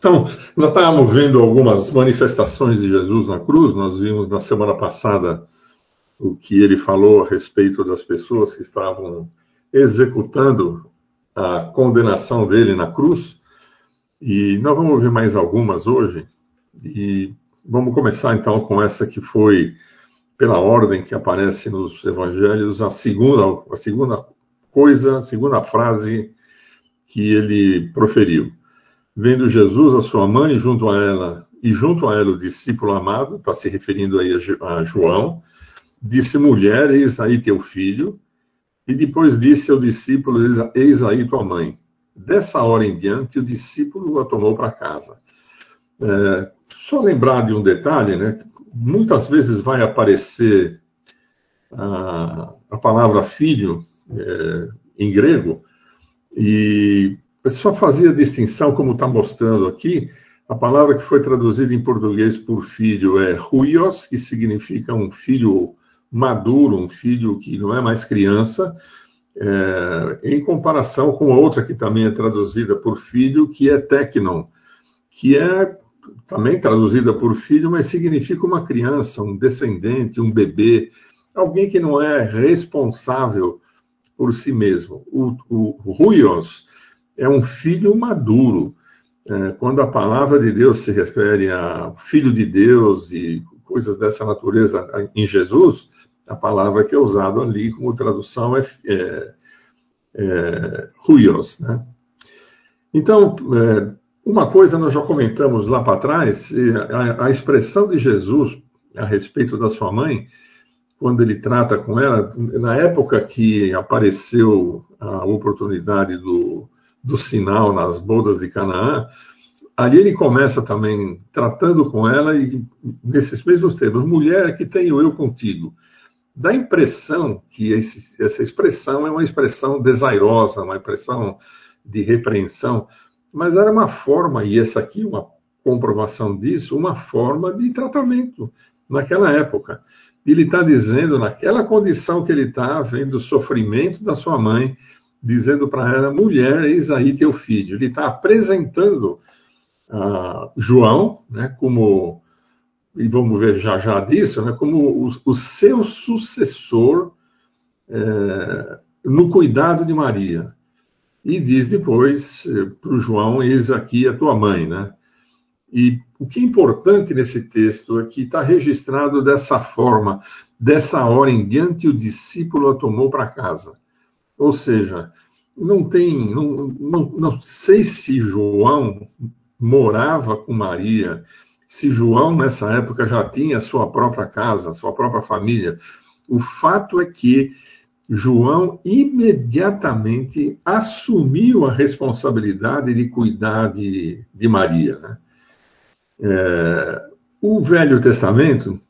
Então, nós estávamos vendo algumas manifestações de Jesus na cruz, nós vimos na semana passada o que ele falou a respeito das pessoas que estavam executando a condenação dele na cruz, e nós vamos ver mais algumas hoje, e vamos começar então com essa que foi, pela ordem que aparece nos evangelhos, a segunda, a segunda coisa, a segunda frase que ele proferiu. Vendo Jesus, a sua mãe, junto a ela, e junto a ela o discípulo amado, está se referindo aí a João, disse: Mulher, eis aí teu filho. E depois disse ao discípulo: Eis aí tua mãe. Dessa hora em diante, o discípulo a tomou para casa. É, só lembrar de um detalhe, né? Muitas vezes vai aparecer a, a palavra filho é, em grego, e só fazia distinção, como está mostrando aqui, a palavra que foi traduzida em português por filho é ruios, que significa um filho maduro, um filho que não é mais criança, é, em comparação com outra que também é traduzida por filho, que é tecnon, que é também traduzida por filho, mas significa uma criança, um descendente, um bebê, alguém que não é responsável por si mesmo. O, o ruios é um filho maduro. É, quando a palavra de Deus se refere a filho de Deus e coisas dessa natureza em Jesus, a palavra que é usada ali como tradução é, é, é ruios, né? Então, é, uma coisa nós já comentamos lá para trás, a, a, expressão de Jesus a respeito da sua mãe, quando ele trata com ela, na época que apareceu a oportunidade do, do sinal nas bodas de Canaã, ali ele começa também tratando com ela e nesses mesmos termos, mulher que tenho eu contigo. Dá a impressão que esse, essa expressão é uma expressão desairosa, uma expressão de repreensão, mas era uma forma, e essa aqui uma comprovação disso, uma forma de tratamento naquela época. Ele está dizendo, naquela condição que ele está, vendo o sofrimento da sua mãe, dizendo para ela, mulher, eis aí teu filho. Ele está apresentando uh, João, né, como, e vamos ver já já disso, né, como o, o seu sucessor é, no cuidado de Maria. E diz depois eh, para o João, eis aqui a tua mãe, né? E o que é importante nesse texto é que está registrado dessa forma, dessa hora em diante o discípulo a tomou para casa. Ou seja, não tem, não, não, não sei se João morava com Maria, se João nessa época já tinha sua própria casa, sua própria família. O fato é que João imediatamente assumiu a responsabilidade de cuidar de, de Maria. Né? É, o Velho Testamento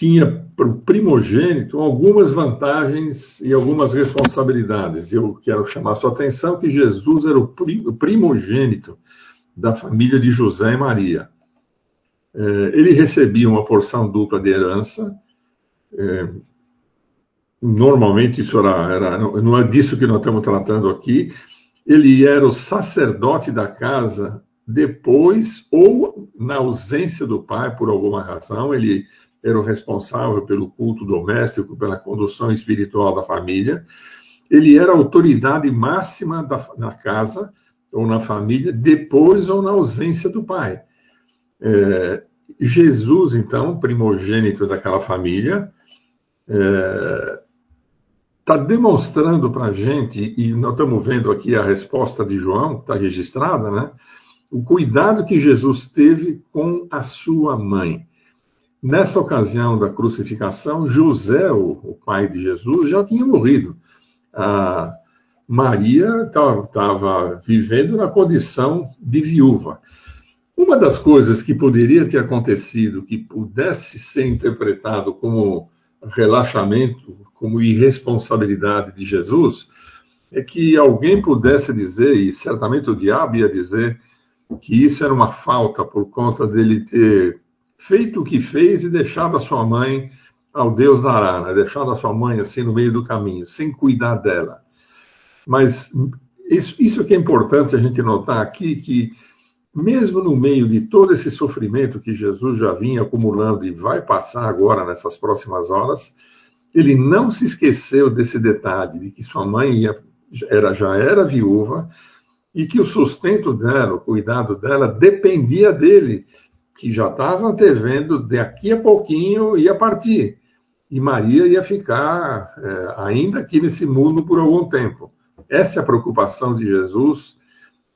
tinha para o primogênito algumas vantagens e algumas responsabilidades. Eu quero chamar sua atenção que Jesus era o primogênito da família de José e Maria. É, ele recebia uma porção dupla de herança. É, normalmente isso era, era, não é disso que nós estamos tratando aqui. Ele era o sacerdote da casa depois ou na ausência do pai por alguma razão, ele era o responsável pelo culto doméstico, pela condução espiritual da família. Ele era a autoridade máxima da, na casa ou na família, depois ou na ausência do pai. É, Jesus, então, primogênito daquela família, está é, demonstrando para a gente, e nós estamos vendo aqui a resposta de João, está registrada, né? O cuidado que Jesus teve com a sua mãe. Nessa ocasião da crucificação, José, o, pai de Jesus, já tinha morrido. Maria estava vivendo na condição de viúva. Uma das coisas que poderia ter acontecido, que pudesse ser interpretado como relaxamento, como irresponsabilidade de Jesus, é que alguém pudesse dizer, e certamente o diabo ia dizer, que isso era uma falta por conta dele ter feito o que fez e deixado a sua mãe ao Deus dará, né? deixado a sua mãe assim no meio do caminho, sem cuidar dela. Mas isso, isso que é importante a gente notar aqui, que mesmo no meio de todo esse sofrimento que Jesus já vinha acumulando e vai passar agora nessas próximas horas, ele não se esqueceu desse detalhe de que sua mãe ia, era, já era viúva e que o sustento dela, o cuidado dela, dependia dele, que já estava antevendo daqui a pouquinho ia partir. E Maria ia ficar é, ainda aqui nesse mundo por algum tempo. Essa é a preocupação de Jesus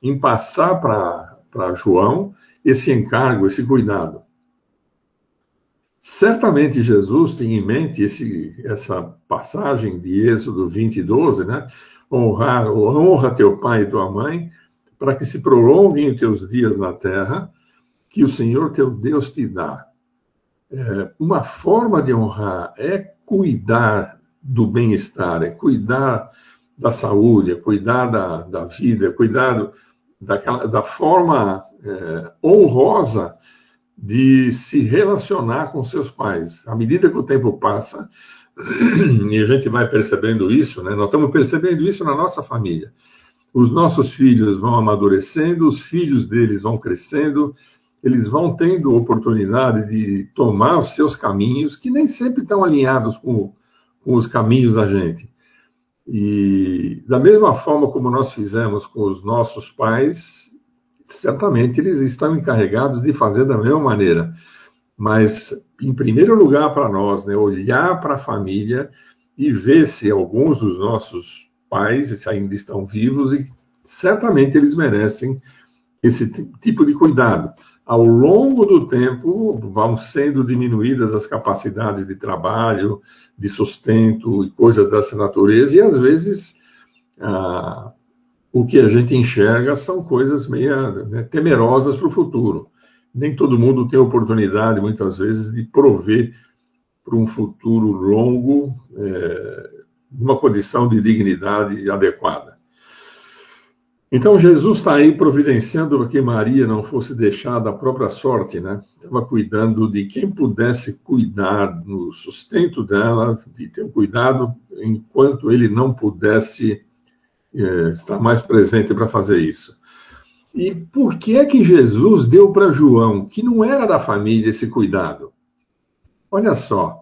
em passar para João esse encargo, esse cuidado. Certamente Jesus tem em mente esse, essa passagem de Êxodo 20 e 12, né? Honrar, honra teu pai e tua mãe, para que se prolonguem os teus dias na terra, que o Senhor teu Deus te dá. É, uma forma de honrar é cuidar do bem-estar, é cuidar da saúde, é cuidar da, da vida, é cuidar daquela, da forma é, honrosa de se relacionar com seus pais. À medida que o tempo passa, e a gente vai percebendo isso, né? nós estamos percebendo isso na nossa família. Os nossos filhos vão amadurecendo, os filhos deles vão crescendo, eles vão tendo oportunidade de tomar os seus caminhos, que nem sempre estão alinhados com, com os caminhos da gente. E da mesma forma como nós fizemos com os nossos pais, certamente eles estão encarregados de fazer da mesma maneira. Mas, em primeiro lugar, para nós, né, olhar para a família e ver se alguns dos nossos pais ainda estão vivos e certamente eles merecem esse tipo de cuidado. Ao longo do tempo, vão sendo diminuídas as capacidades de trabalho, de sustento e coisas dessa natureza, e às vezes ah, o que a gente enxerga são coisas meio né, temerosas para o futuro. Nem todo mundo tem oportunidade, muitas vezes, de prover para um futuro longo é, uma condição de dignidade adequada. Então Jesus está aí providenciando para que Maria não fosse deixada à própria sorte, né? Estava cuidando de quem pudesse cuidar no sustento dela, de ter um cuidado enquanto ele não pudesse é, estar mais presente para fazer isso. E por que é que Jesus deu para João, que não era da família, esse cuidado? Olha só,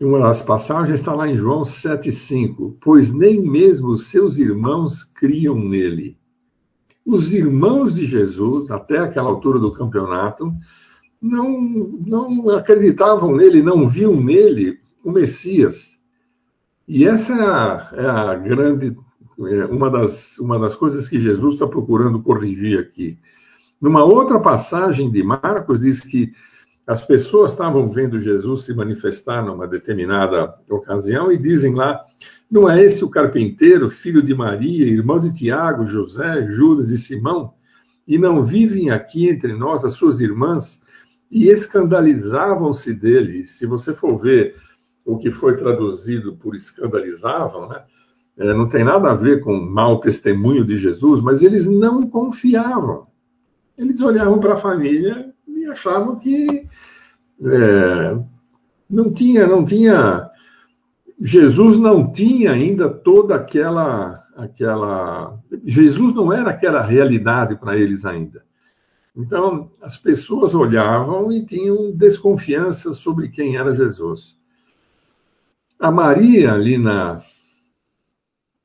uma das passagens está lá em João 7,5: Pois nem mesmo seus irmãos criam nele. Os irmãos de Jesus, até aquela altura do campeonato, não, não acreditavam nele, não viam nele o Messias. E essa é a, é a grande é uma das, uma das coisas que Jesus está procurando corrigir aqui. Numa outra passagem de Marcos, diz que as pessoas estavam vendo Jesus se manifestar numa determinada ocasião e dizem lá: não é esse o carpinteiro, filho de Maria, irmão de Tiago, José, Judas e Simão? E não vivem aqui entre nós as suas irmãs? E escandalizavam-se dele. Se você for ver o que foi traduzido por escandalizavam, né? é, não tem nada a ver com mau testemunho de Jesus, mas eles não confiavam. Eles olhavam para a família e achavam que é, não tinha, não tinha, Jesus não tinha ainda toda aquela, aquela, Jesus não era aquela realidade para eles ainda. Então as pessoas olhavam e tinham desconfiança sobre quem era Jesus. A Maria ali na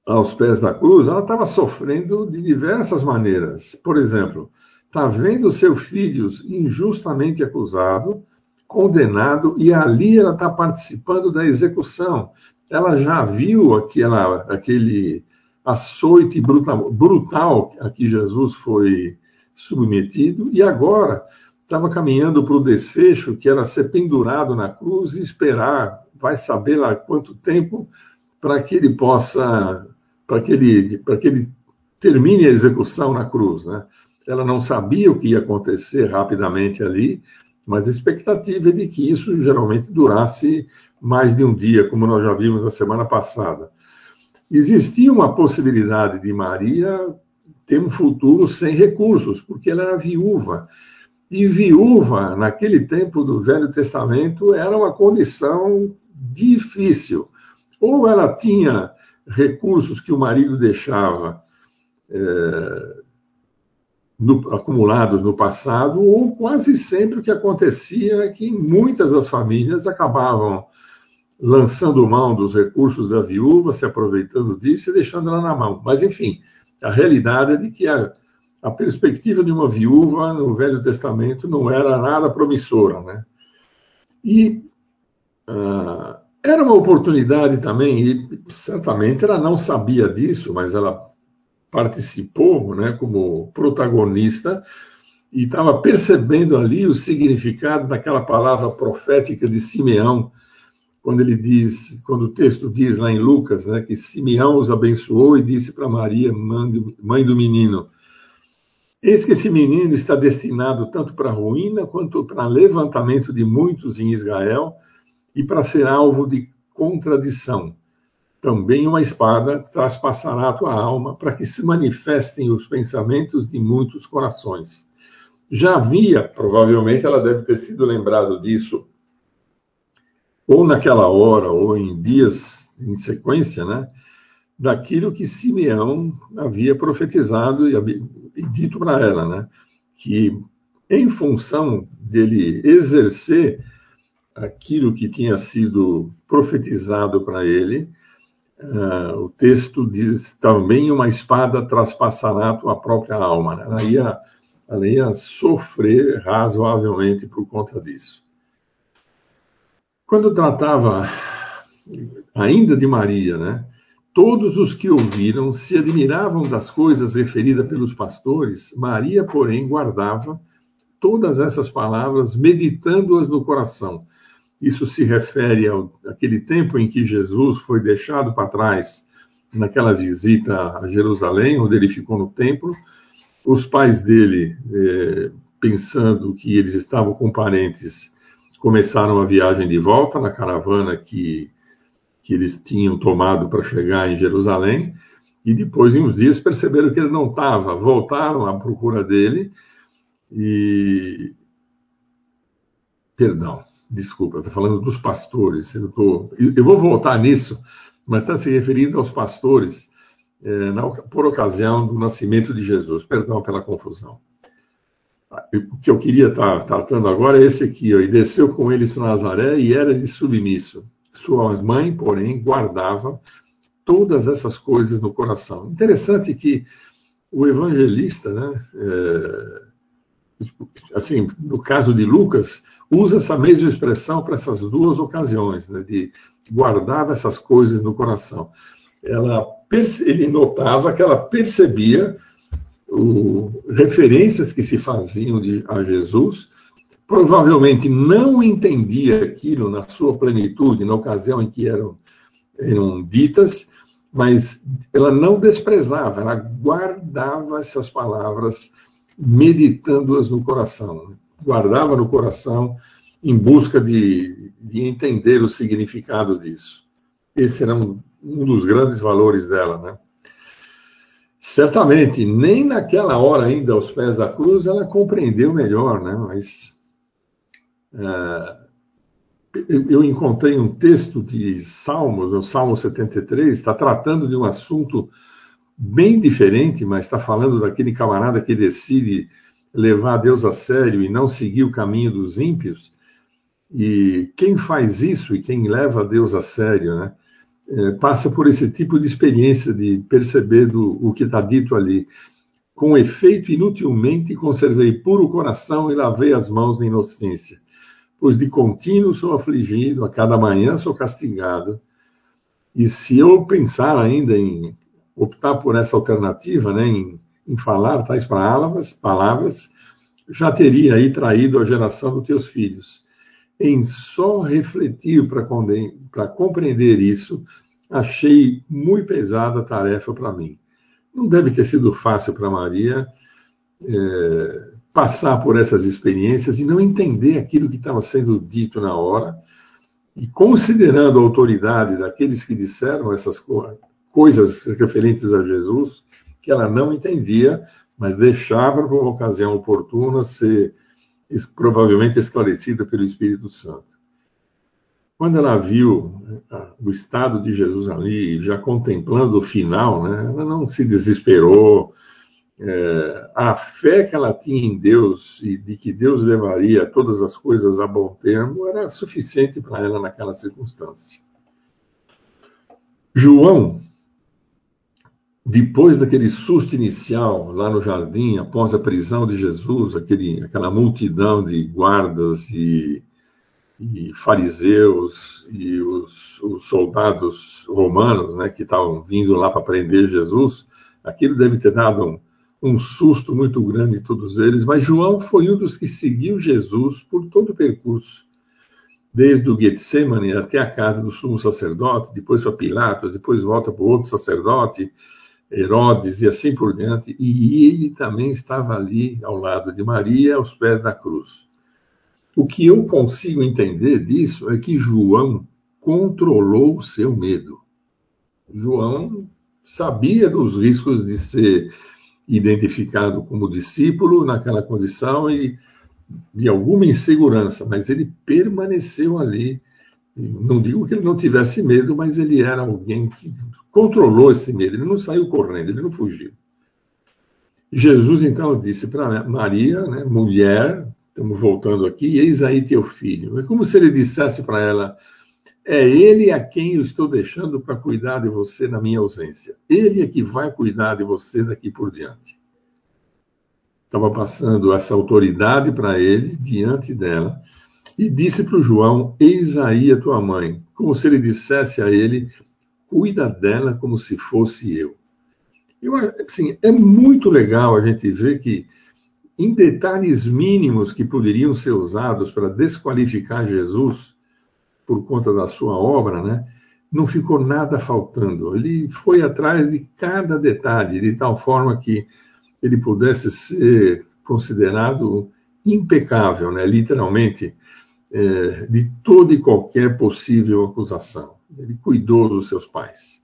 aos pés da cruz, ela estava sofrendo de diversas maneiras. Por exemplo, está vendo seu filho injustamente acusado, condenado, e ali ela está participando da execução. Ela já viu aquela, aquele açoite brutal, brutal a que Jesus foi submetido, e agora estava caminhando para o desfecho, que era ser pendurado na cruz e esperar, vai saber lá quanto tempo, para que ele possa para que ele, para que ele termine a execução na cruz. Né? Ela não sabia o que ia acontecer rapidamente ali, mas a expectativa é de que isso geralmente durasse mais de um dia, como nós já vimos na semana passada. Existia uma possibilidade de Maria ter um futuro sem recursos, porque ela era viúva. E viúva, naquele tempo do Velho Testamento, era uma condição difícil. Ou ela tinha recursos que o marido deixava é, no, acumulados no passado, ou quase sempre o que acontecia é que muitas das famílias acabavam lançando mão dos recursos da viúva, se aproveitando disso e deixando ela na mão. Mas, enfim, a realidade é de que a, a perspectiva de uma viúva no Velho Testamento não era nada promissora. Né? E uh, era uma oportunidade também, e certamente ela não sabia disso, mas ela participou né, como protagonista e estava percebendo ali o significado daquela palavra profética de Simeão, quando ele diz, quando o texto diz lá em Lucas, né, que Simeão os abençoou e disse para Maria, mãe do menino, eis que esse menino está destinado tanto para ruína quanto para levantamento de muitos em Israel e para ser alvo de contradição. Também uma espada traspassará a tua alma para que se manifestem os pensamentos de muitos corações. Já havia, provavelmente ela deve ter sido lembrado disso ou naquela hora, ou em dias em sequência, né, daquilo que Simeão havia profetizado e, e dito para ela, né, que em função dele exercer aquilo que tinha sido profetizado para ele, uh, o texto diz também uma espada traspassará a tua própria alma. Né? Ela, ia, ela ia sofrer razoavelmente por conta disso. Quando tratava ainda de Maria, né, todos os que ouviram se admiravam das coisas referidas pelos pastores. Maria, porém, guardava todas essas palavras, meditando-as no coração. Isso se refere ao, àquele tempo em que Jesus foi deixado para trás naquela visita a Jerusalém, onde ele ficou no templo. Os pais dele, eh, pensando que eles estavam com parentes começaram a viagem de volta na caravana que, que eles tinham tomado para chegar em Jerusalém, e depois, em uns dias, perceberam que ele não estava, voltaram à procura dele e. Perdão, desculpa, estou falando dos pastores. Eu, tô, eu vou voltar nisso, mas está se referindo aos pastores é, na, por ocasião do nascimento de Jesus. Perdão pela confusão o que eu queria estar tá tratando agora é esse aqui, ó, e desceu com eles para Nazaré e era-lhe submisso. Sua mãe, porém, guardava todas essas coisas no coração. Interessante que o evangelista, né, é, assim, no caso de Lucas, usa essa mesma expressão para essas duas ocasiões, né, de guardava essas coisas no coração. Ela, ele notava que ela percebia o, referências que se faziam de, a Jesus, provavelmente não entendia aquilo na sua plenitude, na ocasião em que eram, eram ditas, mas ela não desprezava, ela guardava essas palavras, meditando-as no coração, guardava no coração em busca de, de entender o significado disso. Esse era um, um dos grandes valores dela, né? Certamente, nem naquela hora ainda aos pés da cruz ela compreendeu melhor, né? Mas é, eu encontrei um texto de Salmos, o Salmo 73, está tratando de um assunto bem diferente, mas está falando daquele camarada que decide levar Deus a sério e não seguir o caminho dos ímpios. E quem faz isso e quem leva Deus a sério, né? é, passa por esse tipo de experiência de perceber do, o que está dito ali. Com efeito, inutilmente conservei puro coração e lavei as mãos na inocência, pois de contínuo sou afligido, a cada manhã sou castigado. E se eu pensar ainda em optar por essa alternativa, né, em, em falar tais palavras, palavras, já teria aí traído a geração dos teus filhos em só refletir para compreender isso, achei muito pesada a tarefa para mim. Não deve ter sido fácil para Maria é, passar por essas experiências e não entender aquilo que estava sendo dito na hora, e considerando a autoridade daqueles que disseram essas co coisas referentes a Jesus, que ela não entendia, mas deixava para uma ocasião oportuna ser provavelmente esclarecida pelo Espírito Santo. Quando ela viu né, o estado de Jesus ali, já contemplando o final, né, ela não se desesperou, é, a fé que ela tinha em Deus e de que Deus levaria todas as coisas a bom termo era suficiente para ela naquela circunstância. João, depois daquele susto inicial lá no jardim, após a prisão de Jesus, aquele, aquela multidão de guardas e, e fariseus e os, os, soldados romanos né, que estavam vindo lá para prender Jesus, aquilo deve ter dado um um susto muito grande em todos eles, mas João foi um dos que seguiu Jesus por todo o percurso, desde o Getsemane até a casa do sumo sacerdote, depois para Pilatos, depois volta para o outro sacerdote, Herodes e assim por diante, e ele também estava ali ao lado de Maria, aos pés da cruz. O que eu consigo entender disso é que João controlou o seu medo. João sabia dos riscos de ser identificado como discípulo naquela condição e de alguma insegurança, mas ele permaneceu ali. Não digo que ele não tivesse medo, mas ele era alguém que controlou esse medo. Ele não saiu correndo, ele não fugiu. Jesus então disse para Maria, né, mulher, estamos voltando aqui, eis aí teu filho. É como se ele dissesse para ela: é ele a quem eu estou deixando para cuidar de você na minha ausência. Ele é que vai cuidar de você daqui por diante. Estava passando essa autoridade para ele, diante dela, e disse para o João: Eis aí a tua mãe. Como se ele dissesse a ele: Cuida dela como se fosse eu. eu assim, é muito legal a gente ver que, em detalhes mínimos que poderiam ser usados para desqualificar Jesus, por conta da sua obra, né, não ficou nada faltando. Ele foi atrás de cada detalhe, de tal forma que ele pudesse ser considerado impecável, né, literalmente, é, de toda e qualquer possível acusação. Ele cuidou dos seus pais.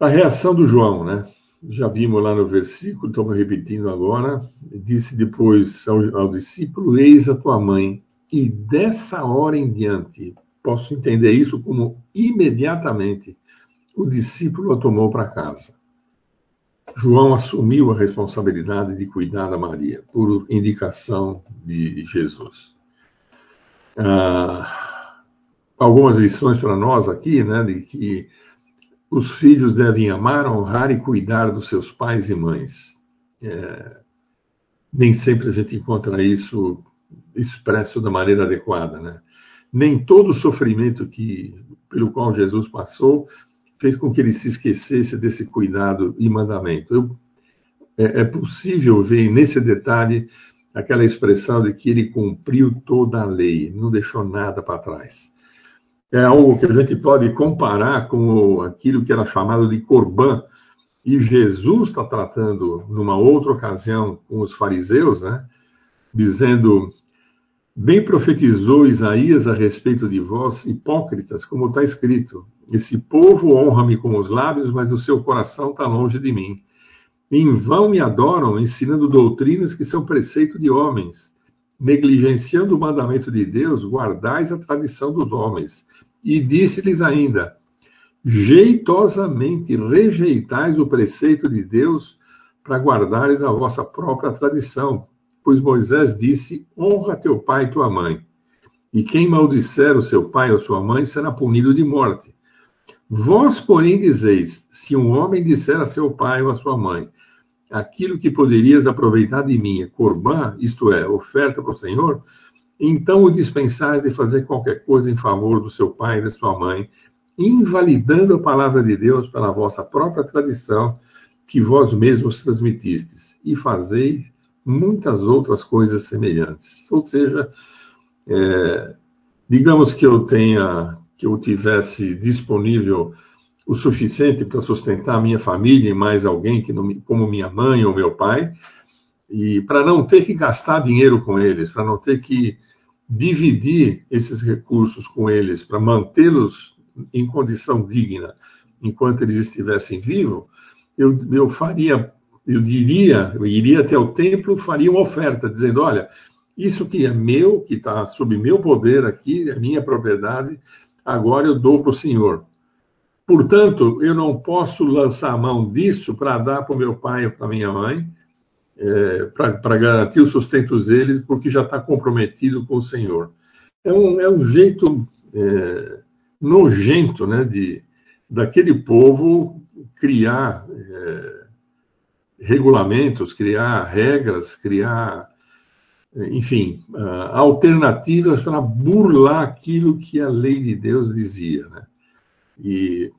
A reação do João, né? Já vimos lá no versículo, estamos repetindo agora. Disse depois ao, ao discípulo: Eis a tua mãe. E dessa hora em diante, posso entender isso como imediatamente o discípulo a tomou para casa. João assumiu a responsabilidade de cuidar da Maria, por indicação de Jesus. Ah, algumas lições para nós aqui, né, de que os filhos devem amar, honrar e cuidar dos seus pais e mães. É, nem sempre a gente encontra isso expresso da maneira adequada. Né? Nem todo o sofrimento que, pelo qual Jesus passou fez com que ele se esquecesse desse cuidado e mandamento. Eu, é, é possível ver nesse detalhe aquela expressão de que ele cumpriu toda a lei, não deixou nada para trás. É algo que a gente pode comparar com aquilo que era chamado de Corban, e Jesus está tratando numa outra ocasião com os fariseus, né? dizendo Bem profetizou Isaías a respeito de vós, hipócritas, como está escrito: Esse povo honra-me com os lábios, mas o seu coração está longe de mim. Em vão me adoram, ensinando doutrinas que são preceito de homens. Negligenciando o mandamento de Deus, guardais a tradição dos homens. E disse-lhes ainda: Jeitosamente rejeitais o preceito de Deus para guardares a vossa própria tradição Pois Moisés disse: Honra teu pai e tua mãe. E quem maldisser o seu pai ou sua mãe será punido de morte. Vós, porém, dizeis: Se um homem disser a seu pai ou a sua mãe, aquilo que poderias aproveitar de mim é corbã, isto é, oferta para o Senhor, então o dispensais de fazer qualquer coisa em favor do seu pai e da sua mãe, invalidando a palavra de Deus pela vossa própria tradição que vós mesmos transmitistes, e fazeis muitas outras coisas semelhantes. Ou seja, é, digamos que eu tenha, que eu tivesse disponível o suficiente para sustentar a minha família e mais alguém que não, como minha mãe ou meu pai, e para não ter que gastar dinheiro com eles, para não ter que dividir esses recursos com eles, para mantê-los em condição digna enquanto eles estivessem vivos, eu, eu faria eu diria, eu iria até o templo, faria uma oferta, dizendo: olha, isso que é meu, que está sob meu poder aqui, é minha propriedade, agora eu dou para o Senhor. Portanto, eu não posso lançar a mão disso para dar para o meu pai ou para minha mãe, é, para garantir o sustento deles, porque já está comprometido com o Senhor. É um, é um jeito é, nojento né, de, daquele povo criar é, regulamentos, criar regras, criar, enfim, alternativas para burlar aquilo que a lei de Deus dizia. Né? E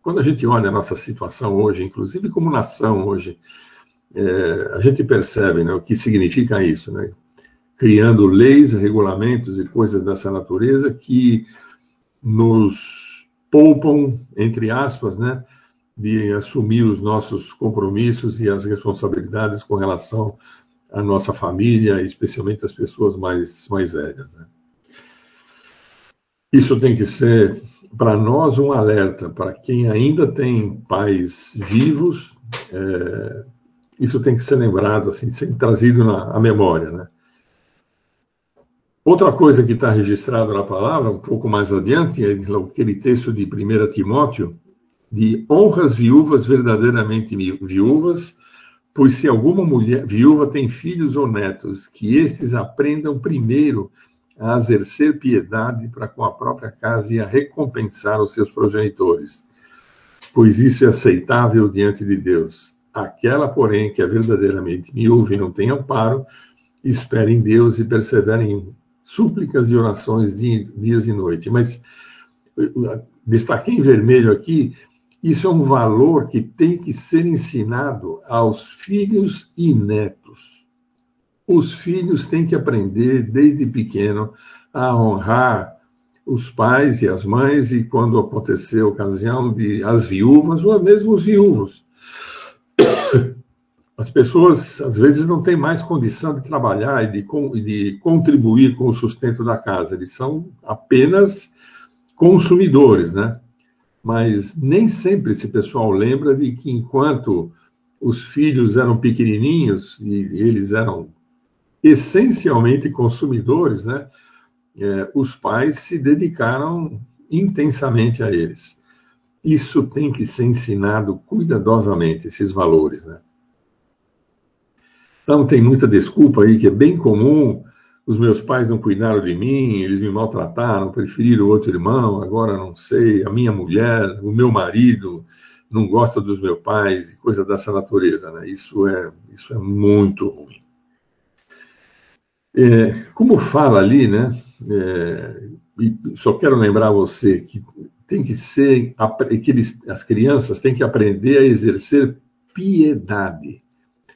quando a gente olha a nossa situação hoje, inclusive como nação hoje, é, a gente percebe né, o que significa isso, né? criando leis, regulamentos e coisas dessa natureza que nos poupam, entre aspas, né, de assumir os nossos compromissos e as responsabilidades com relação à nossa família, especialmente as pessoas mais, mais velhas. Né? Isso tem que ser, para nós, um alerta, para quem ainda tem pais vivos, é, isso tem que ser lembrado, assim, ser trazido na memória. Né? Outra coisa que está registrado na palavra, um pouco mais adiante, é aquele texto de 1 Timóteo, de honra as viúvas verdadeiramente viúvas, pois se alguma mulher viúva tem filhos ou netos, que estes aprendam primeiro a exercer piedade para com a própria casa e a recompensar os seus progenitores, pois isso é aceitável diante de Deus. Aquela, porém, que é verdadeiramente viúva e não tem amparo, espere em Deus e persevere em súplicas e orações dias e noite. Mas destaquei em vermelho aqui, isso é um valor que tem que ser ensinado aos filhos e netos. Os filhos têm que aprender desde pequeno a honrar os pais e as mães, e quando acontecer a ocasião de as viúvas, ou mesmo os viúvos. As pessoas, às vezes, não têm mais condição de trabalhar e de, de contribuir com o sustento da casa. Eles são apenas consumidores, né? Mas nem sempre esse pessoal lembra de que enquanto os filhos eram pequenininhos e eles eram essencialmente consumidores, né? É, os pais se dedicaram intensamente a eles. Isso tem que ser ensinado cuidadosamente, esses valores, né? Então, tem muita desculpa aí que é bem comum. Os meus pais não cuidaram de mim, eles me maltrataram, preferiram outro irmão, agora não sei, a minha mulher, o meu marido não gosta dos meus pais, coisa dessa natureza, né? Isso é, isso é muito ruim. É, como fala ali, né? É, só quero lembrar você que tem que ser que eles, as crianças têm que aprender a exercer piedade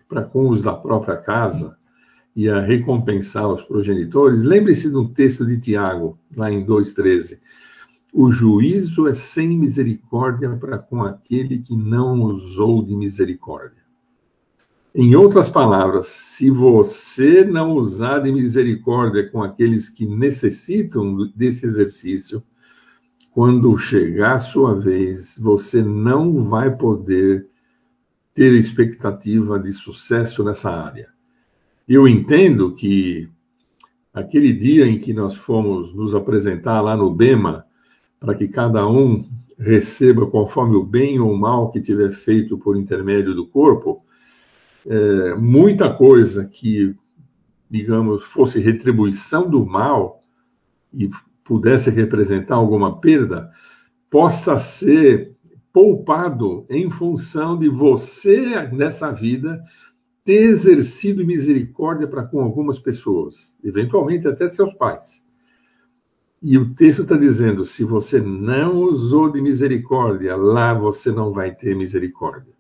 para com os da própria casa e a recompensar os progenitores, lembre-se do texto de Tiago, lá em 2,13. O juízo é sem misericórdia para com aquele que não usou de misericórdia. Em outras palavras, se você não usar de misericórdia com aqueles que necessitam desse exercício, quando chegar a sua vez, você não vai poder ter expectativa de sucesso nessa área. Eu entendo que aquele dia em que nós fomos nos apresentar lá no BEMA, para que cada um receba conforme o bem ou o mal que tiver feito por intermédio do corpo, é, muita coisa que, digamos, fosse retribuição do mal e pudesse representar alguma perda, possa ser poupado em função de você, nessa vida, ter exercido misericórdia para com algumas pessoas, eventualmente até seus pais. E o texto está dizendo: se você não usou de misericórdia, lá você não vai ter misericórdia.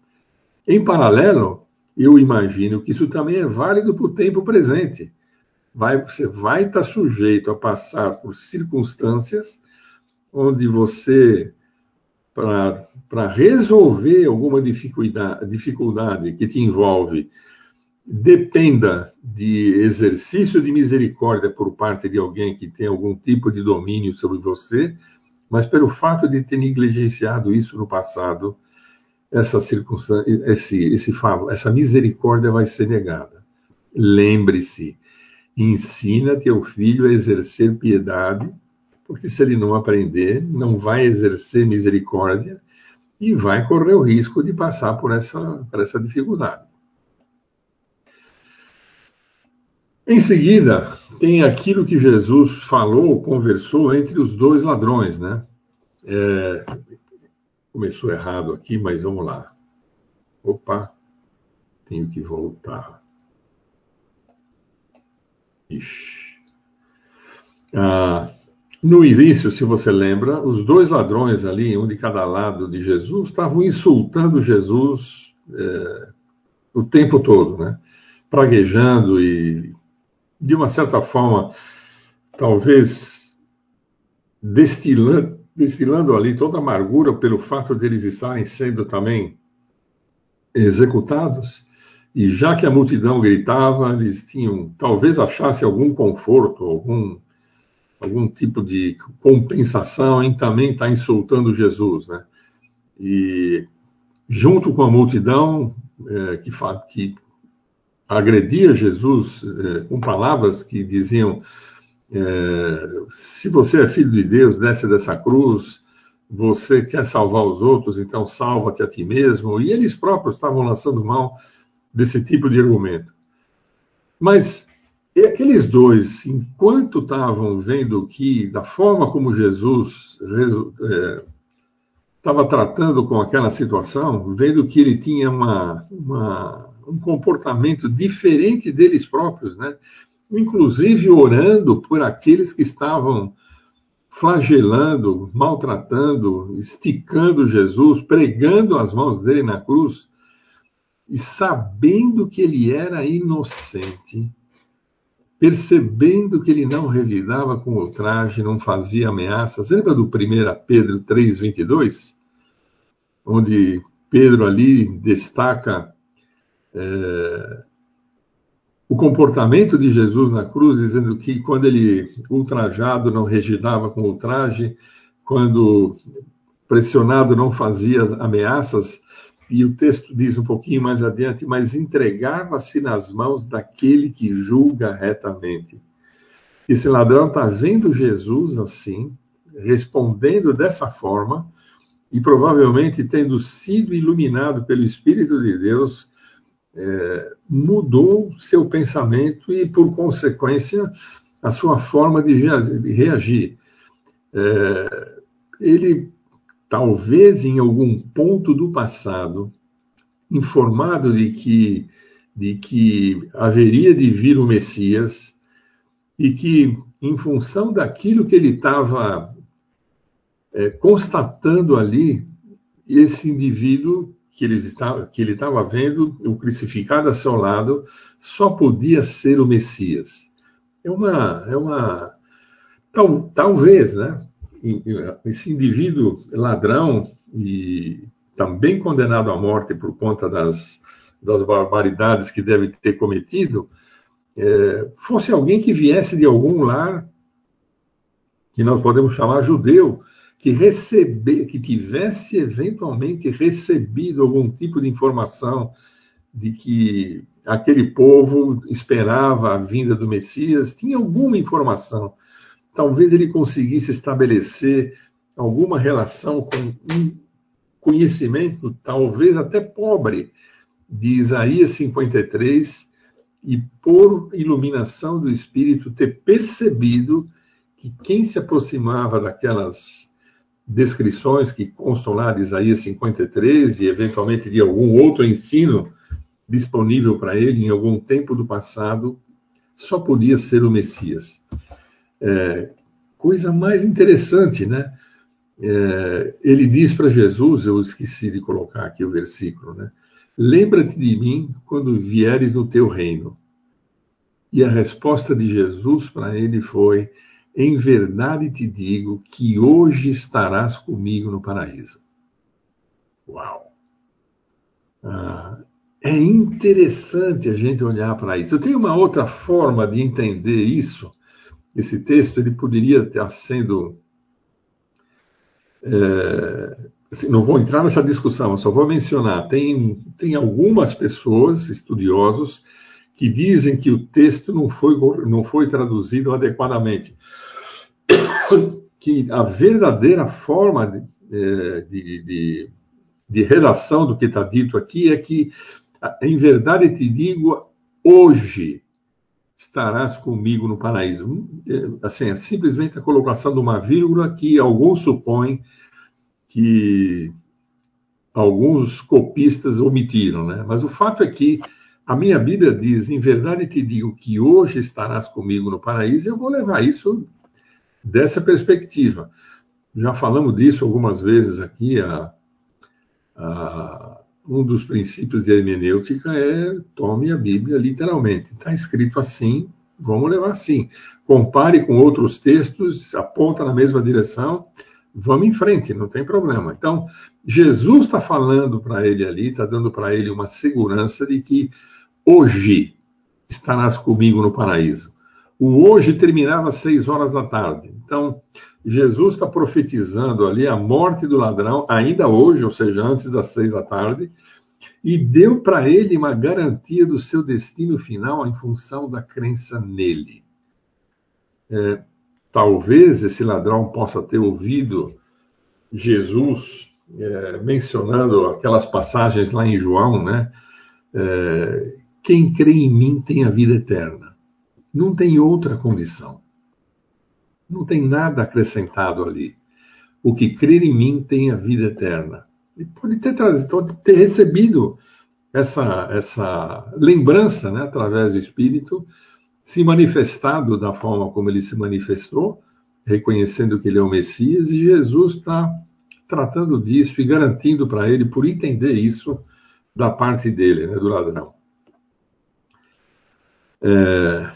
Em paralelo, eu imagino que isso também é válido para o tempo presente. Vai, você vai estar sujeito a passar por circunstâncias onde você para resolver alguma dificuldade, dificuldade que te envolve, dependa de exercício de misericórdia por parte de alguém que tem algum tipo de domínio sobre você, mas pelo fato de ter negligenciado isso no passado, essa circunstância, esse, esse essa misericórdia vai ser negada. Lembre-se, ensina teu filho a exercer piedade porque se ele não aprender, não vai exercer misericórdia e vai correr o risco de passar por essa, por essa dificuldade. Em seguida, tem aquilo que Jesus falou, conversou entre os dois ladrões, né? É, começou errado aqui, mas vamos lá. Opa, tenho que voltar. Ixi. Ah, no início, se você lembra, os dois ladrões ali, um de cada lado de Jesus, estavam insultando Jesus é, o tempo todo, né? Praguejando e, de uma certa forma, talvez destilando, destilando ali toda a amargura pelo fato deles estarem sendo também executados. E já que a multidão gritava, eles tinham, talvez achasse algum conforto, algum algum tipo de compensação em também estar tá insultando Jesus, né? E junto com a multidão é, que, que, agredia Jesus é, com palavras que diziam: é, se você é filho de Deus, desce dessa cruz. Você quer salvar os outros, então salva-te a ti mesmo. E eles próprios estavam lançando mão desse tipo de argumento. Mas e aqueles dois, enquanto estavam vendo que, da forma como Jesus estava é, tratando com aquela situação, vendo que ele tinha uma, uma, um comportamento diferente deles próprios, né? inclusive orando por aqueles que estavam flagelando, maltratando, esticando Jesus, pregando as mãos dele na cruz, e sabendo que ele era inocente, percebendo que ele não revidava com ultraje, não fazia ameaças. Lembra do 1 Pedro 3,22? Onde Pedro ali destaca é, o comportamento de Jesus na cruz, dizendo que quando ele, ultrajado, não revidava com ultraje, quando pressionado, não fazia ameaças, e o texto diz um pouquinho mais adiante, mas entregava-se nas mãos daquele que julga retamente. Esse ladrão está vendo Jesus assim, respondendo dessa forma, e provavelmente tendo sido iluminado pelo Espírito de Deus, é, mudou seu pensamento e, por consequência, a sua forma de reagir. É, ele talvez em algum ponto do passado, informado de que, de que haveria de vir o Messias e que, em função daquilo que ele estava é, constatando ali, esse indivíduo que ele estava, que ele estava vendo, o crucificado a seu lado, só podia ser o Messias. É uma, é uma tal, talvez, né? Esse indivíduo ladrão e também condenado à morte por conta das, das barbaridades que deve ter cometido, é, fosse alguém que viesse de algum lar que nós podemos chamar judeu, que receber, que tivesse eventualmente recebido algum tipo de informação de que aquele povo esperava a vinda do Messias, tinha alguma informação talvez ele conseguisse estabelecer alguma relação com um conhecimento, talvez até pobre, de Isaías 53 e, por iluminação do Espírito, ter percebido que quem se aproximava daquelas descrições que constam lá de Isaías 53 e, eventualmente, de algum outro ensino disponível para ele em algum tempo do passado, só podia ser o Messias. É, coisa mais interessante, né? É, ele diz para Jesus, eu esqueci de colocar aqui o versículo, né? Lembra-te de mim quando vieres no teu reino. E a resposta de Jesus para ele foi: Em verdade te digo que hoje estarás comigo no paraíso. Uau! Ah, é interessante a gente olhar para isso. Eu tenho uma outra forma de entender isso esse texto ele poderia estar sendo. É, assim, não vou entrar nessa discussão, só vou mencionar. Tem, tem algumas pessoas, estudiosos, que dizem que o texto não foi, não foi traduzido adequadamente. Que a verdadeira forma de, é, de, de de redação do que está dito aqui é que, em verdade te digo, hoje estarás comigo no paraíso. É, assim, é simplesmente a colocação de uma vírgula que alguns supõem que alguns copistas omitiram, né? Mas o fato é que a minha Bíblia diz: em verdade te digo que hoje estarás comigo no paraíso. Eu vou levar isso dessa perspectiva. Já falamos disso algumas vezes aqui. A, a, um dos princípios de hermenêutica é tome a Bíblia literalmente. Está escrito assim, vamos levar assim. Compare com outros textos, aponta na mesma direção, vamos em frente, não tem problema. Então, Jesus está falando para ele ali, está dando para ele uma segurança de que hoje estarás comigo no paraíso. O hoje terminava às seis horas da tarde. Então, Jesus está profetizando ali a morte do ladrão, ainda hoje, ou seja, antes das seis da tarde, e deu para ele uma garantia do seu destino final em função da crença nele. É, talvez esse ladrão possa ter ouvido Jesus é, mencionando aquelas passagens lá em João, né? É, quem crê em mim tem a vida eterna. Não tem outra condição. Não tem nada acrescentado ali. O que crer em mim tem a vida eterna. E pode ter, pode ter recebido essa, essa lembrança né, através do Espírito, se manifestado da forma como ele se manifestou, reconhecendo que ele é o Messias, e Jesus está tratando disso e garantindo para ele, por entender isso da parte dele, né, do ladrão. É,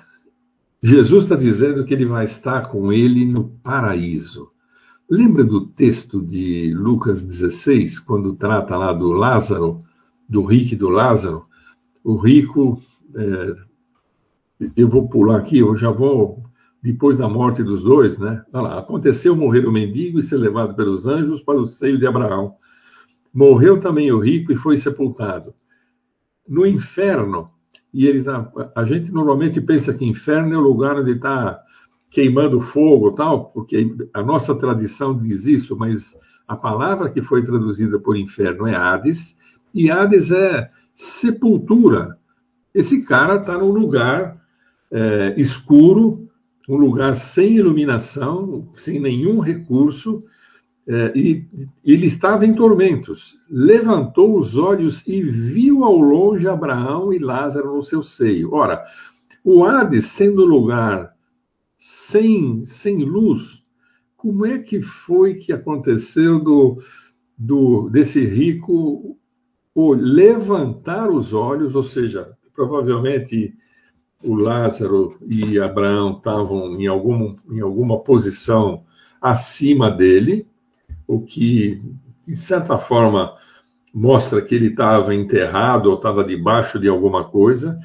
Jesus está dizendo que ele vai estar com ele no paraíso. Lembra do texto de Lucas 16, quando trata lá do Lázaro, do rico e do Lázaro? O rico, é, eu vou pular aqui, eu já vou, depois da morte dos dois, né? Lá, aconteceu morrer o mendigo e ser levado pelos anjos para o seio de Abraão. Morreu também o rico e foi sepultado. No inferno, e eles, a, a, gente normalmente pensa que inferno é o lugar onde está queimando fogo tal, porque a nossa tradição diz isso, mas a palavra que foi traduzida por inferno é Hades, e Hades é sepultura. Esse cara está num lugar é, escuro, um lugar sem iluminação, sem nenhum recurso, e ele estava em tormentos. Levantou os olhos e viu ao longe Abraão e Lázaro no seu seio. Ora, o Hades, sendo lugar sem, sem luz, como é que foi que aconteceu do, do desse rico o levantar os olhos, ou seja, provavelmente o Lázaro e Abraão estavam em, algum, em alguma posição acima dele, o que, de certa forma, mostra que ele estava enterrado ou estava debaixo de alguma coisa,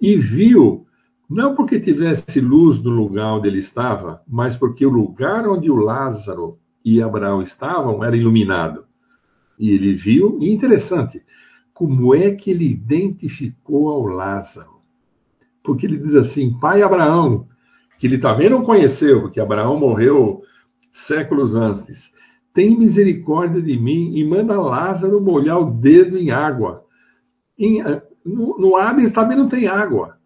e viu, não porque tivesse luz no lugar onde ele estava, mas porque o lugar onde o Lázaro e Abraão estavam era iluminado. E ele viu, e interessante, como é que ele identificou ao Lázaro? Porque ele diz assim, pai Abraão, que ele também não conheceu, porque Abraão morreu séculos antes tem misericórdia de mim e manda Lázaro molhar o dedo em água. Em, no, no Hades também não tem água.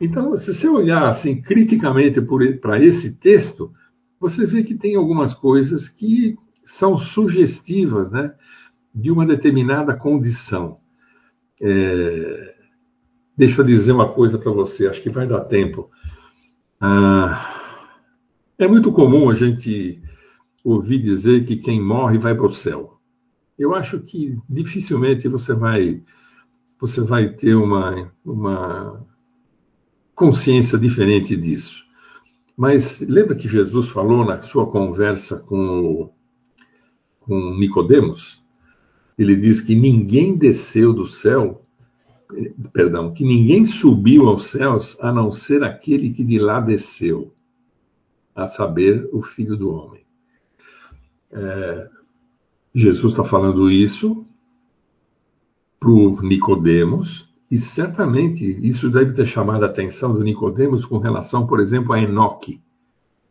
Então, se você olhar assim criticamente para esse texto, você vê que tem algumas coisas que são sugestivas né, de uma determinada condição. É, deixa eu dizer uma coisa para você, acho que vai dar tempo. Ah, é muito comum a gente ouvi dizer que quem morre vai para o céu. Eu acho que dificilmente você vai você vai ter uma, uma consciência diferente disso. Mas lembra que Jesus falou na sua conversa com, com Nicodemos? Ele diz que ninguém desceu do céu, perdão, que ninguém subiu aos céus a não ser aquele que de lá desceu, a saber, o Filho do Homem. É, Jesus está falando isso para o Nicodemos, e certamente isso deve ter chamado a atenção do Nicodemos com relação, por exemplo, a Enoque,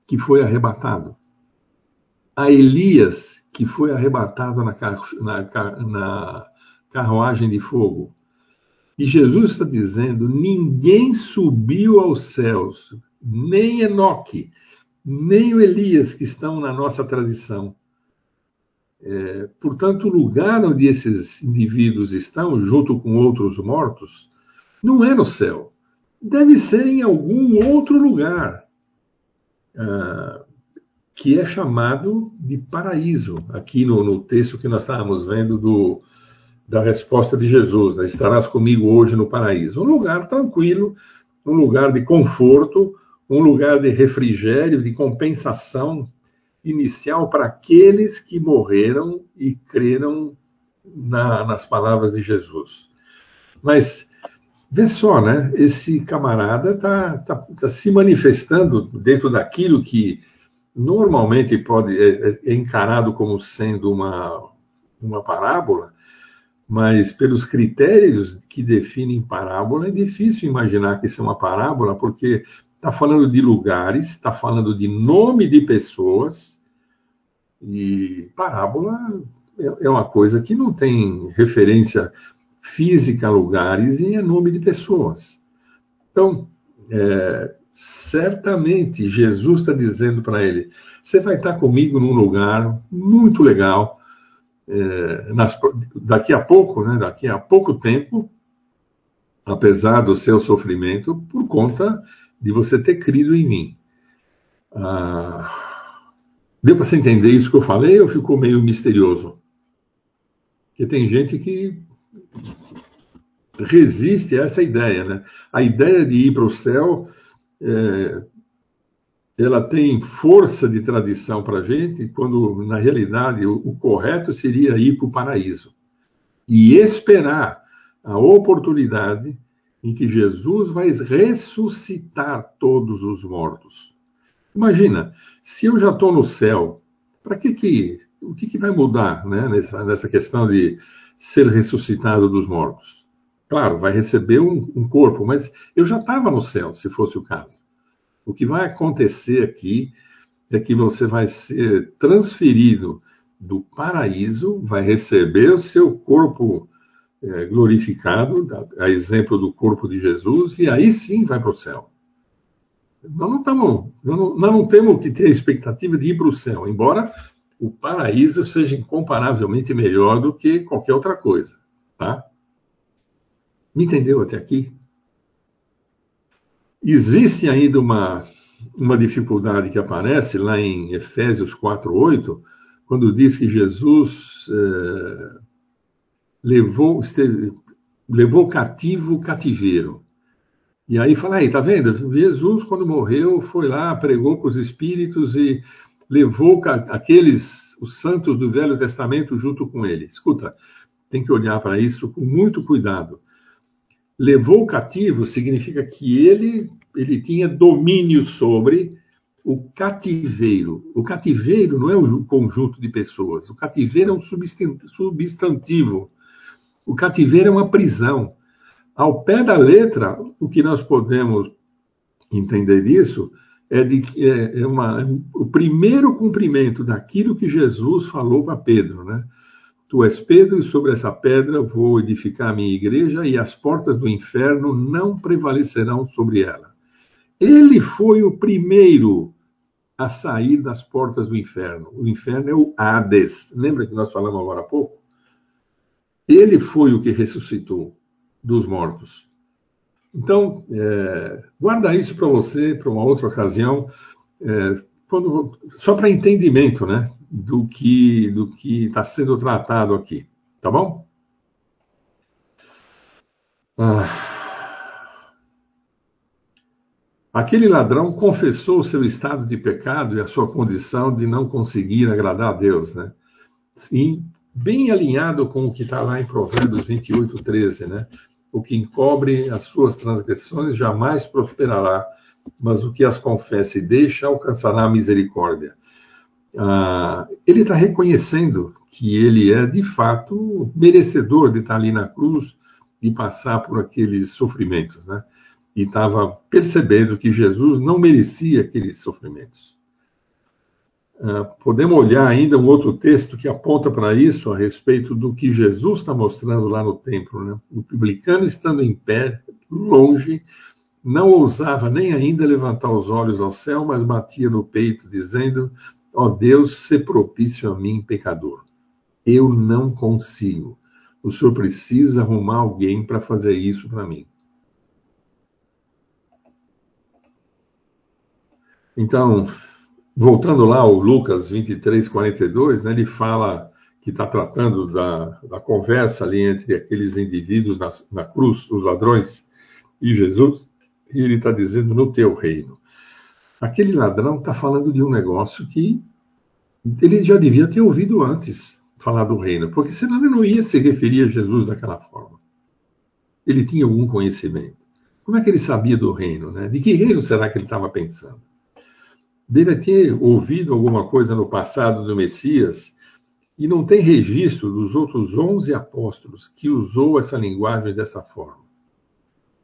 que foi arrebatado, a Elias, que foi arrebatado na, na, na carruagem de fogo. E Jesus está dizendo: ninguém subiu aos céus, nem Enoque, nem o Elias, que estão na nossa tradição. É, portanto, o lugar onde esses indivíduos estão, junto com outros mortos, não é no céu. Deve ser em algum outro lugar, ah, que é chamado de paraíso, aqui no, no texto que nós estávamos vendo do, da resposta de Jesus: né? estarás comigo hoje no paraíso. Um lugar tranquilo, um lugar de conforto, um lugar de refrigério, de compensação inicial para aqueles que morreram e creram na, nas palavras de Jesus. Mas vê só, né? Esse camarada está tá, tá se manifestando dentro daquilo que normalmente pode é, é encarado como sendo uma, uma parábola, mas pelos critérios que definem parábola, é difícil imaginar que isso é uma parábola, porque está falando de lugares, está falando de nome de pessoas, e parábola é, é uma coisa que não tem referência física a lugares e é nome de pessoas. Então, é, certamente Jesus está dizendo para ele: você vai estar comigo num lugar muito legal. É, nas, daqui a pouco, né, daqui a pouco tempo, apesar do seu sofrimento, por conta de você ter crido em mim. Ah, deu para você entender isso que eu falei ou ficou meio misterioso? Porque tem gente que resiste a essa ideia, né? A ideia de ir para o céu, é, ela tem força de tradição para a gente, quando na realidade o, o correto seria ir para o paraíso e esperar a oportunidade em que Jesus vai ressuscitar todos os mortos. Imagina, se eu já estou no céu, para que que o que, que vai mudar né, nessa, nessa questão de ser ressuscitado dos mortos? Claro, vai receber um, um corpo, mas eu já estava no céu, se fosse o caso. O que vai acontecer aqui é que você vai ser transferido do paraíso, vai receber o seu corpo glorificado, a exemplo do corpo de Jesus, e aí sim vai para o céu. Nós não, nós não, nós não temos que ter a expectativa de ir para o céu, embora o paraíso seja incomparavelmente melhor do que qualquer outra coisa. Tá? Me entendeu até aqui? Existe ainda uma, uma dificuldade que aparece lá em Efésios 4,8, quando diz que Jesus é, levou, esteve, levou cativo o cativeiro. E aí fala aí, tá vendo? Jesus, quando morreu, foi lá, pregou para os espíritos e levou aqueles, os santos do Velho Testamento junto com ele. Escuta, tem que olhar para isso com muito cuidado. Levou cativo significa que ele, ele tinha domínio sobre o cativeiro. O cativeiro não é um conjunto de pessoas. O cativeiro é um substantivo o cativeiro é uma prisão. Ao pé da letra, o que nós podemos entender disso é, de, é, é uma, o primeiro cumprimento daquilo que Jesus falou para Pedro, né? Tu és Pedro, e sobre essa pedra vou edificar a minha igreja, e as portas do inferno não prevalecerão sobre ela. Ele foi o primeiro a sair das portas do inferno. O inferno é o Hades. Lembra que nós falamos agora há pouco? Ele foi o que ressuscitou dos mortos. Então, é, guarda isso para você, para uma outra ocasião, é, quando, só para entendimento né, do que do está sendo tratado aqui. Tá bom? Ah. Aquele ladrão confessou o seu estado de pecado e a sua condição de não conseguir agradar a Deus, né? Sim, bem alinhado com o que está lá em Provérbios 28, 13, né? O que encobre as suas transgressões jamais prosperará, mas o que as confessa e deixa alcançará a misericórdia. Ah, ele está reconhecendo que ele é, de fato, merecedor de estar ali na cruz e passar por aqueles sofrimentos, né? E estava percebendo que Jesus não merecia aqueles sofrimentos. Uh, podemos olhar ainda um outro texto que aponta para isso a respeito do que Jesus está mostrando lá no templo. Né? O publicano estando em pé, longe, não ousava nem ainda levantar os olhos ao céu, mas batia no peito, dizendo: Ó oh Deus, se propício a mim, pecador. Eu não consigo. O senhor precisa arrumar alguém para fazer isso para mim. Então, voltando lá ao Lucas 23, 42, né, ele fala que está tratando da, da, conversa ali entre aqueles indivíduos na, na cruz, os ladrões, e Jesus, e ele está dizendo no teu reino. Aquele ladrão está falando de um negócio que ele já devia ter ouvido antes falar do reino, porque senão ele não ia se referir a Jesus daquela forma. Ele tinha algum conhecimento. Como é que ele sabia do reino? Né? De que reino será que ele estava pensando? Deve ter ouvido alguma coisa no passado do Messias e não tem registro dos outros 11 apóstolos que usou essa linguagem dessa forma.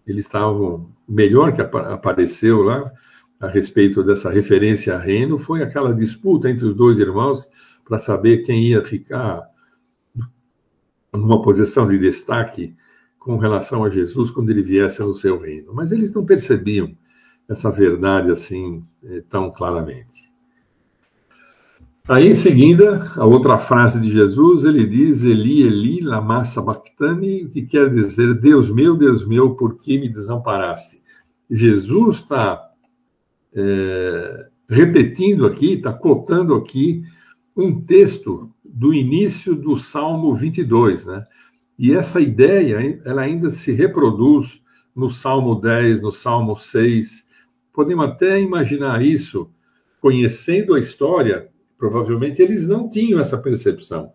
Eles estavam, melhor que apareceu lá a respeito dessa referência a reino foi aquela disputa entre os dois irmãos para saber quem ia ficar numa posição de destaque com relação a Jesus quando ele viesse no seu reino. Mas eles não percebiam essa verdade assim eh, tão claramente. Aí em seguida, a outra frase de Jesus, ele diz Eli, Eli, lama sabachthani, que quer dizer Deus meu, Deus meu, por que me desamparaste? Jesus está é, repetindo aqui, está cotando aqui um texto do início do Salmo 22, né? E essa ideia, ela ainda se reproduz no Salmo 10, no Salmo 6. Podemos até imaginar isso, conhecendo a história, provavelmente eles não tinham essa percepção.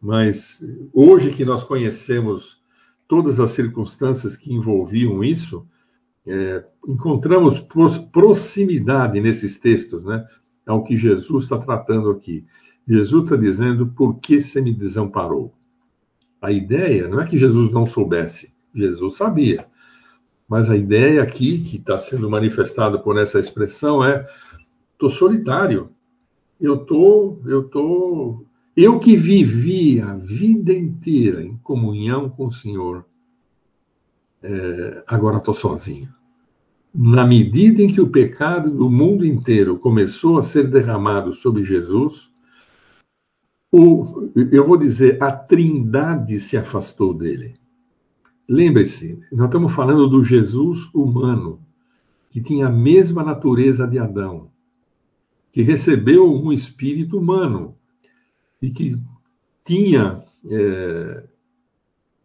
Mas hoje que nós conhecemos todas as circunstâncias que envolviam isso, é, encontramos proximidade nesses textos, né? ao que Jesus está tratando aqui. Jesus está dizendo: por que você me desamparou? A ideia não é que Jesus não soubesse, Jesus sabia. Mas a ideia aqui, que está sendo manifestada por essa expressão, é: estou solitário. Eu tô, eu tô, eu que vivi a vida inteira em comunhão com o Senhor, é, agora estou sozinho na medida em que o pecado do mundo inteiro começou a ser derramado sobre Jesus, o, eu vou dizer, a trindade se afastou dele. Lembre-se, nós estamos falando do Jesus humano, que tinha a mesma natureza de Adão, que recebeu um espírito humano e que tinha é,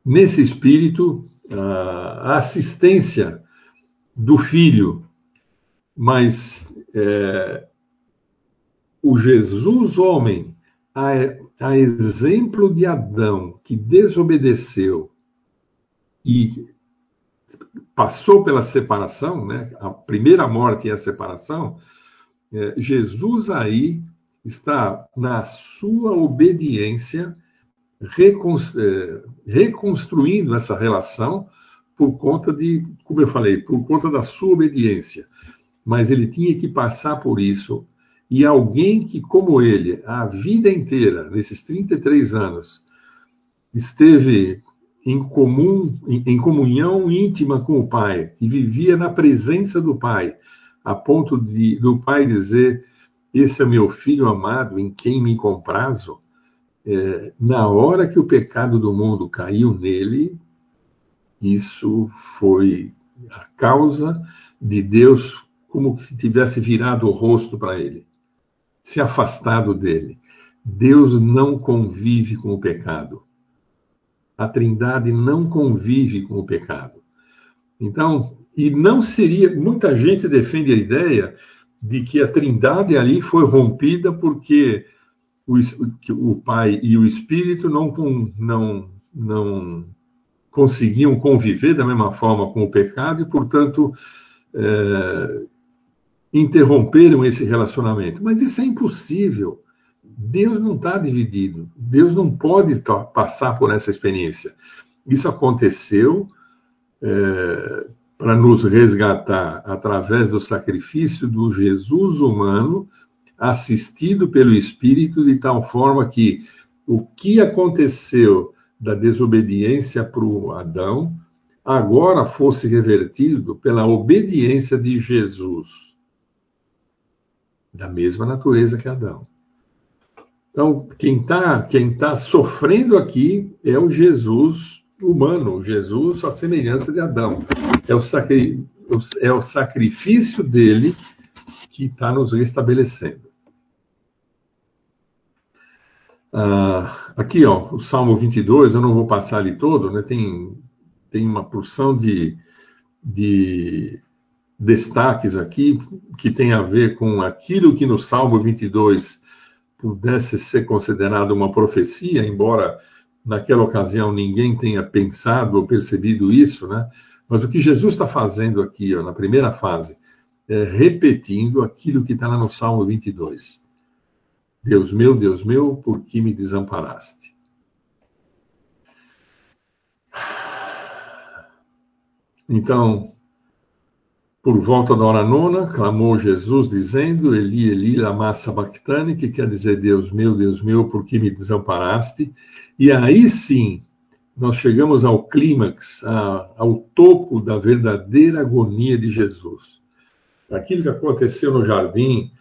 nesse espírito a assistência do filho, mas é, o Jesus homem, a, a exemplo de Adão, que desobedeceu e passou pela separação, né? a primeira morte é a separação, é, Jesus aí está na sua obediência é, reconstruindo essa relação por conta de, como eu falei, por conta da sua obediência. Mas ele tinha que passar por isso. E alguém que, como ele, a vida inteira, nesses 33 anos, esteve em comum, em, comunhão íntima com o Pai, e vivia na presença do Pai, a ponto de do Pai dizer: Esse é meu filho amado, em quem me comprazo. É, na hora que o pecado do mundo caiu nele, isso foi a causa de Deus como se tivesse virado o rosto para ele, se afastado dele. Deus não convive com o pecado. A Trindade não convive com o pecado. Então, e não seria. Muita gente defende a ideia de que a Trindade ali foi rompida porque o, o Pai e o Espírito não, não, não conseguiam conviver da mesma forma com o pecado e, portanto, é, interromperam esse relacionamento. Mas isso é impossível. Deus não está dividido. Deus não pode passar por essa experiência. Isso aconteceu é, para nos resgatar através do sacrifício do Jesus humano, assistido pelo Espírito, de tal forma que o que aconteceu da desobediência para o Adão agora fosse revertido pela obediência de Jesus, da mesma natureza que Adão. Então, quem está quem tá sofrendo aqui é o Jesus humano, Jesus à semelhança de Adão. É o, sacri, é o sacrifício dele que está nos restabelecendo. Ah, aqui, ó, o Salmo 22, eu não vou passar ali todo, né? Tem, tem uma porção de, de destaques aqui que tem a ver com aquilo que no Salmo 22 pudesse ser considerado uma profecia, embora naquela ocasião ninguém tenha pensado ou percebido isso, né? Mas o que Jesus está fazendo aqui, ó, na primeira fase, é repetindo aquilo que está lá no Salmo 22. Deus meu, Deus meu, por que me desamparaste? Então, por volta da hora nona, clamou Jesus, dizendo: Eli, Eli, lama sabachthani, que quer dizer: Deus meu, Deus meu, por que me desamparaste? E aí sim, nós chegamos ao clímax, ao topo da verdadeira agonia de Jesus. Aquilo que aconteceu no jardim,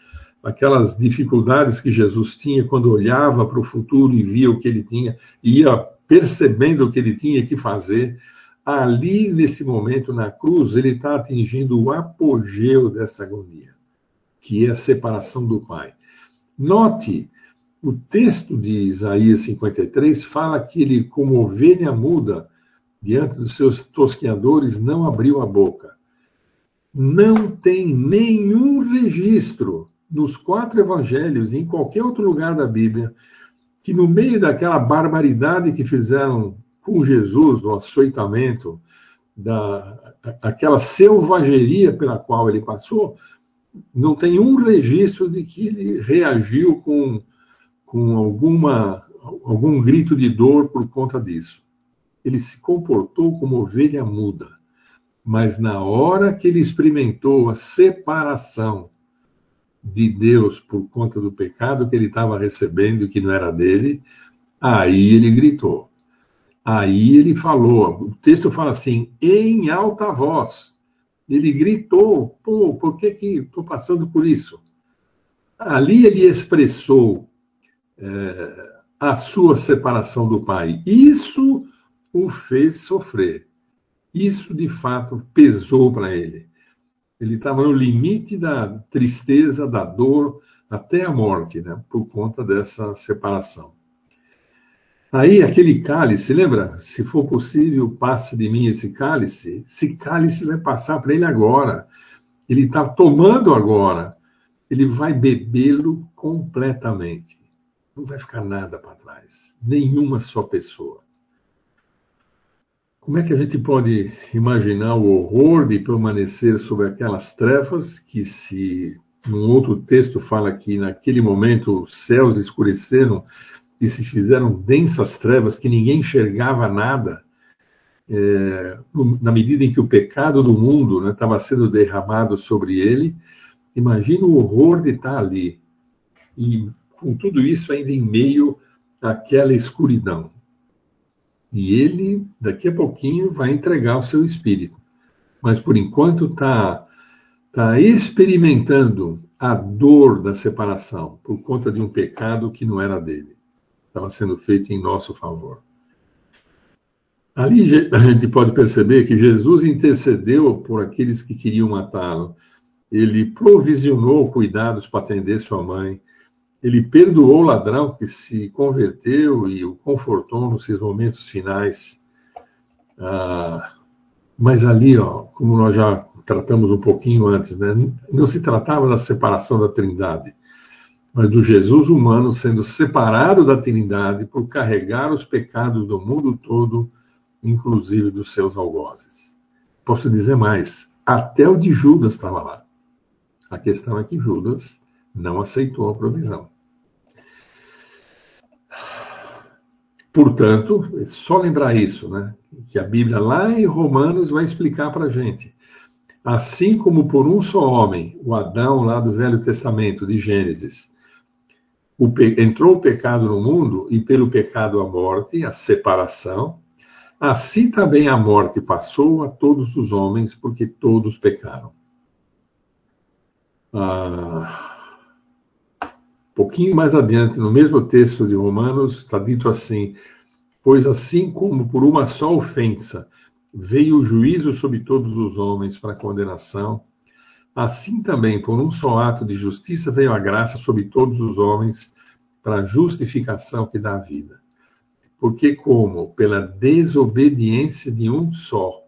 aquelas dificuldades que Jesus tinha quando olhava para o futuro e via o que ele tinha, e ia percebendo o que ele tinha que fazer, ali nesse momento na cruz, ele está atingindo o apogeu dessa agonia, que é a separação do Pai. Note, o texto de Isaías 53 fala que ele, como ovelha muda, diante dos seus tosqueadores, não abriu a boca. Não tem nenhum registro nos quatro evangelhos, em qualquer outro lugar da Bíblia, que no meio daquela barbaridade que fizeram com Jesus, no açoitamento, da, aquela selvageria pela qual ele passou, não tem um registro de que ele reagiu com, com alguma, algum grito de dor por conta disso. Ele se comportou como ovelha muda. Mas na hora que ele experimentou a separação de Deus por conta do pecado que ele estava recebendo que não era dele, aí ele gritou. Aí ele falou, o texto fala assim, em alta voz. Ele gritou, pô, por que que estou passando por isso? Ali ele expressou é, a sua separação do pai. Isso o fez sofrer. Isso de fato pesou para ele. Ele estava no limite da tristeza, da dor, até a morte, né, por conta dessa separação. Aí aquele cálice, lembra? Se for possível, passe de mim esse cálice. Esse cálice vai passar para ele agora. Ele está tomando agora. Ele vai bebê-lo completamente. Não vai ficar nada para trás. Nenhuma só pessoa. Como é que a gente pode imaginar o horror de permanecer sobre aquelas trevas que, se num outro texto fala que naquele momento os céus escureceram e se fizeram densas trevas que ninguém enxergava nada, é, na medida em que o pecado do mundo estava né, sendo derramado sobre ele, imagina o horror de estar ali. E com tudo isso ainda em meio àquela escuridão. E ele, daqui a pouquinho, vai entregar o seu espírito. Mas por enquanto está tá experimentando a dor da separação por conta de um pecado que não era dele estava sendo feito em nosso favor. Ali a gente pode perceber que Jesus intercedeu por aqueles que queriam matá-lo. Ele provisionou cuidados para atender sua mãe. Ele perdoou o ladrão que se converteu e o confortou nos seus momentos finais. Ah, mas ali, ó, como nós já tratamos um pouquinho antes, né, não se tratava da separação da Trindade mas do Jesus humano sendo separado da Trindade por carregar os pecados do mundo todo, inclusive dos seus algozes. Posso dizer mais, até o de Judas estava lá. A questão é que Judas não aceitou a provisão. Portanto, é só lembrar isso, né? Que a Bíblia lá em Romanos vai explicar para a gente. Assim como por um só homem, o Adão lá do Velho Testamento, de Gênesis, o entrou o pecado no mundo e pelo pecado a morte, a separação, assim também a morte passou a todos os homens, porque todos pecaram. Ah, pouquinho mais adiante, no mesmo texto de Romanos, está dito assim: Pois assim como por uma só ofensa veio o juízo sobre todos os homens para condenação, assim também por um só ato de justiça veio a graça sobre todos os homens para a justificação que dá a vida. Porque como pela desobediência de um só,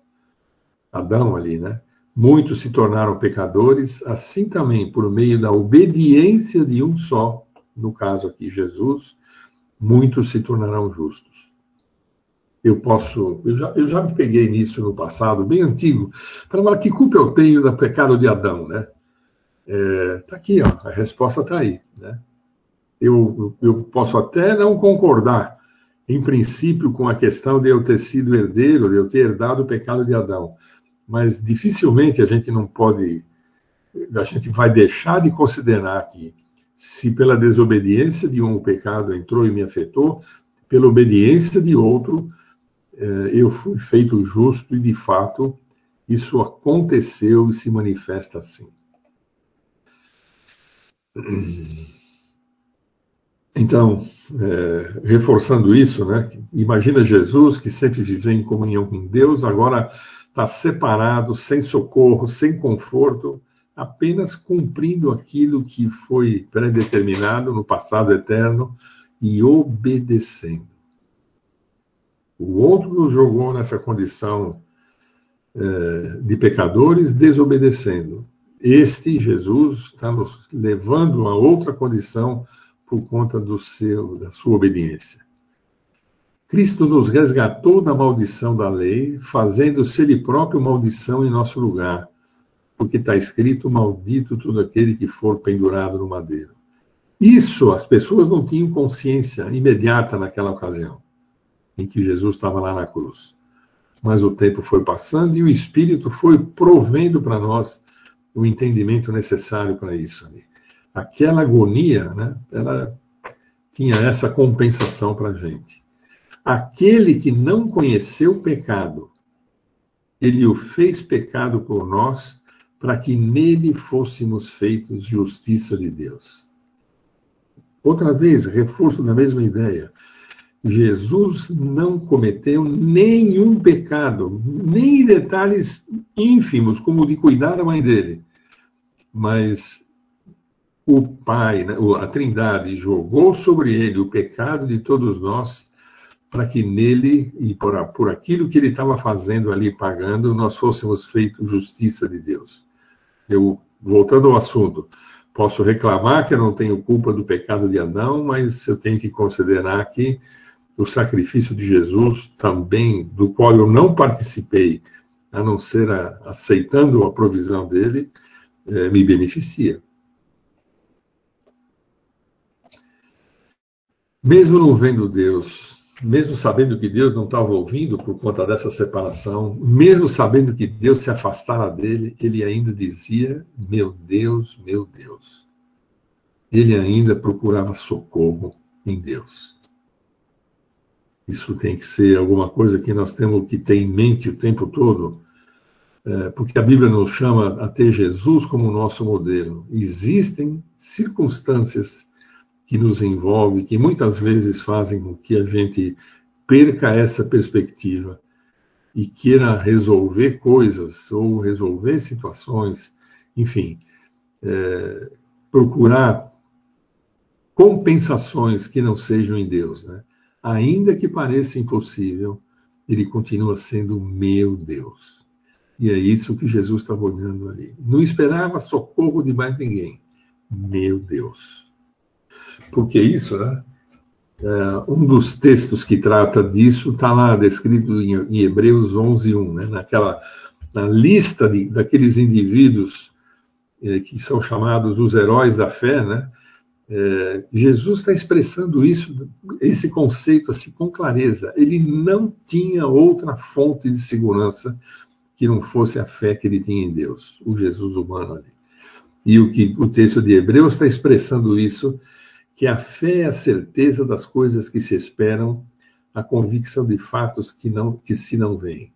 Adão ali, né? Muitos se tornaram pecadores, assim também por meio da obediência de um só, no caso aqui Jesus, muitos se tornarão justos. Eu posso, eu já, eu já me peguei nisso no passado, bem antigo, para falar que culpa eu tenho do pecado de Adão, né? É, aqui, ó, a resposta está aí, né? Eu, eu posso até não concordar, em princípio, com a questão de eu ter sido herdeiro, de eu ter herdado o pecado de Adão mas dificilmente a gente não pode, a gente vai deixar de considerar que se pela desobediência de um o pecado entrou e me afetou, pela obediência de outro eu fui feito justo e de fato isso aconteceu e se manifesta assim. Então, é, reforçando isso, né? Imagina Jesus que sempre viveu em comunhão com Deus, agora está separado, sem socorro, sem conforto, apenas cumprindo aquilo que foi predeterminado no passado eterno e obedecendo. O outro nos jogou nessa condição é, de pecadores, desobedecendo. Este, Jesus, está nos levando a outra condição por conta do seu, da sua obediência. Cristo nos resgatou da maldição da lei, fazendo-se Ele próprio maldição em nosso lugar, porque está escrito: Maldito todo aquele que for pendurado no madeiro. Isso as pessoas não tinham consciência imediata naquela ocasião, em que Jesus estava lá na cruz. Mas o tempo foi passando e o Espírito foi provendo para nós o entendimento necessário para isso. Aquela agonia, né, ela tinha essa compensação para a gente. Aquele que não conheceu o pecado, ele o fez pecado por nós, para que nele fôssemos feitos justiça de Deus. Outra vez, reforço da mesma ideia. Jesus não cometeu nenhum pecado, nem detalhes ínfimos, como o de cuidar da mãe dele. Mas o Pai, né, a Trindade, jogou sobre ele o pecado de todos nós para que nele e por, por aquilo que ele estava fazendo ali, pagando, nós fôssemos feitos justiça de Deus. Eu, voltando ao assunto, posso reclamar que eu não tenho culpa do pecado de Adão, mas eu tenho que considerar que o sacrifício de Jesus também, do qual eu não participei, a não ser a, aceitando a provisão dele, é, me beneficia. Mesmo não vendo Deus mesmo sabendo que Deus não estava ouvindo por conta dessa separação, mesmo sabendo que Deus se afastara dele, ele ainda dizia: Meu Deus, meu Deus. Ele ainda procurava socorro em Deus. Isso tem que ser alguma coisa que nós temos que ter em mente o tempo todo, é, porque a Bíblia nos chama a ter Jesus como nosso modelo. Existem circunstâncias que nos envolve, que muitas vezes fazem com que a gente perca essa perspectiva e queira resolver coisas ou resolver situações, enfim, é, procurar compensações que não sejam em Deus. Né? Ainda que pareça impossível, ele continua sendo meu Deus. E é isso que Jesus estava olhando ali. Não esperava socorro de mais ninguém. Meu Deus. Porque isso, né? É, um dos textos que trata disso está lá descrito em, em Hebreus 11:1, né? Naquela na lista de, daqueles indivíduos é, que são chamados os heróis da fé, né? É, Jesus está expressando isso, esse conceito assim com clareza. Ele não tinha outra fonte de segurança que não fosse a fé que ele tinha em Deus, o Jesus humano ali. E o que o texto de Hebreus está expressando isso, que a fé é a certeza das coisas que se esperam, a convicção de fatos que não que se não veem.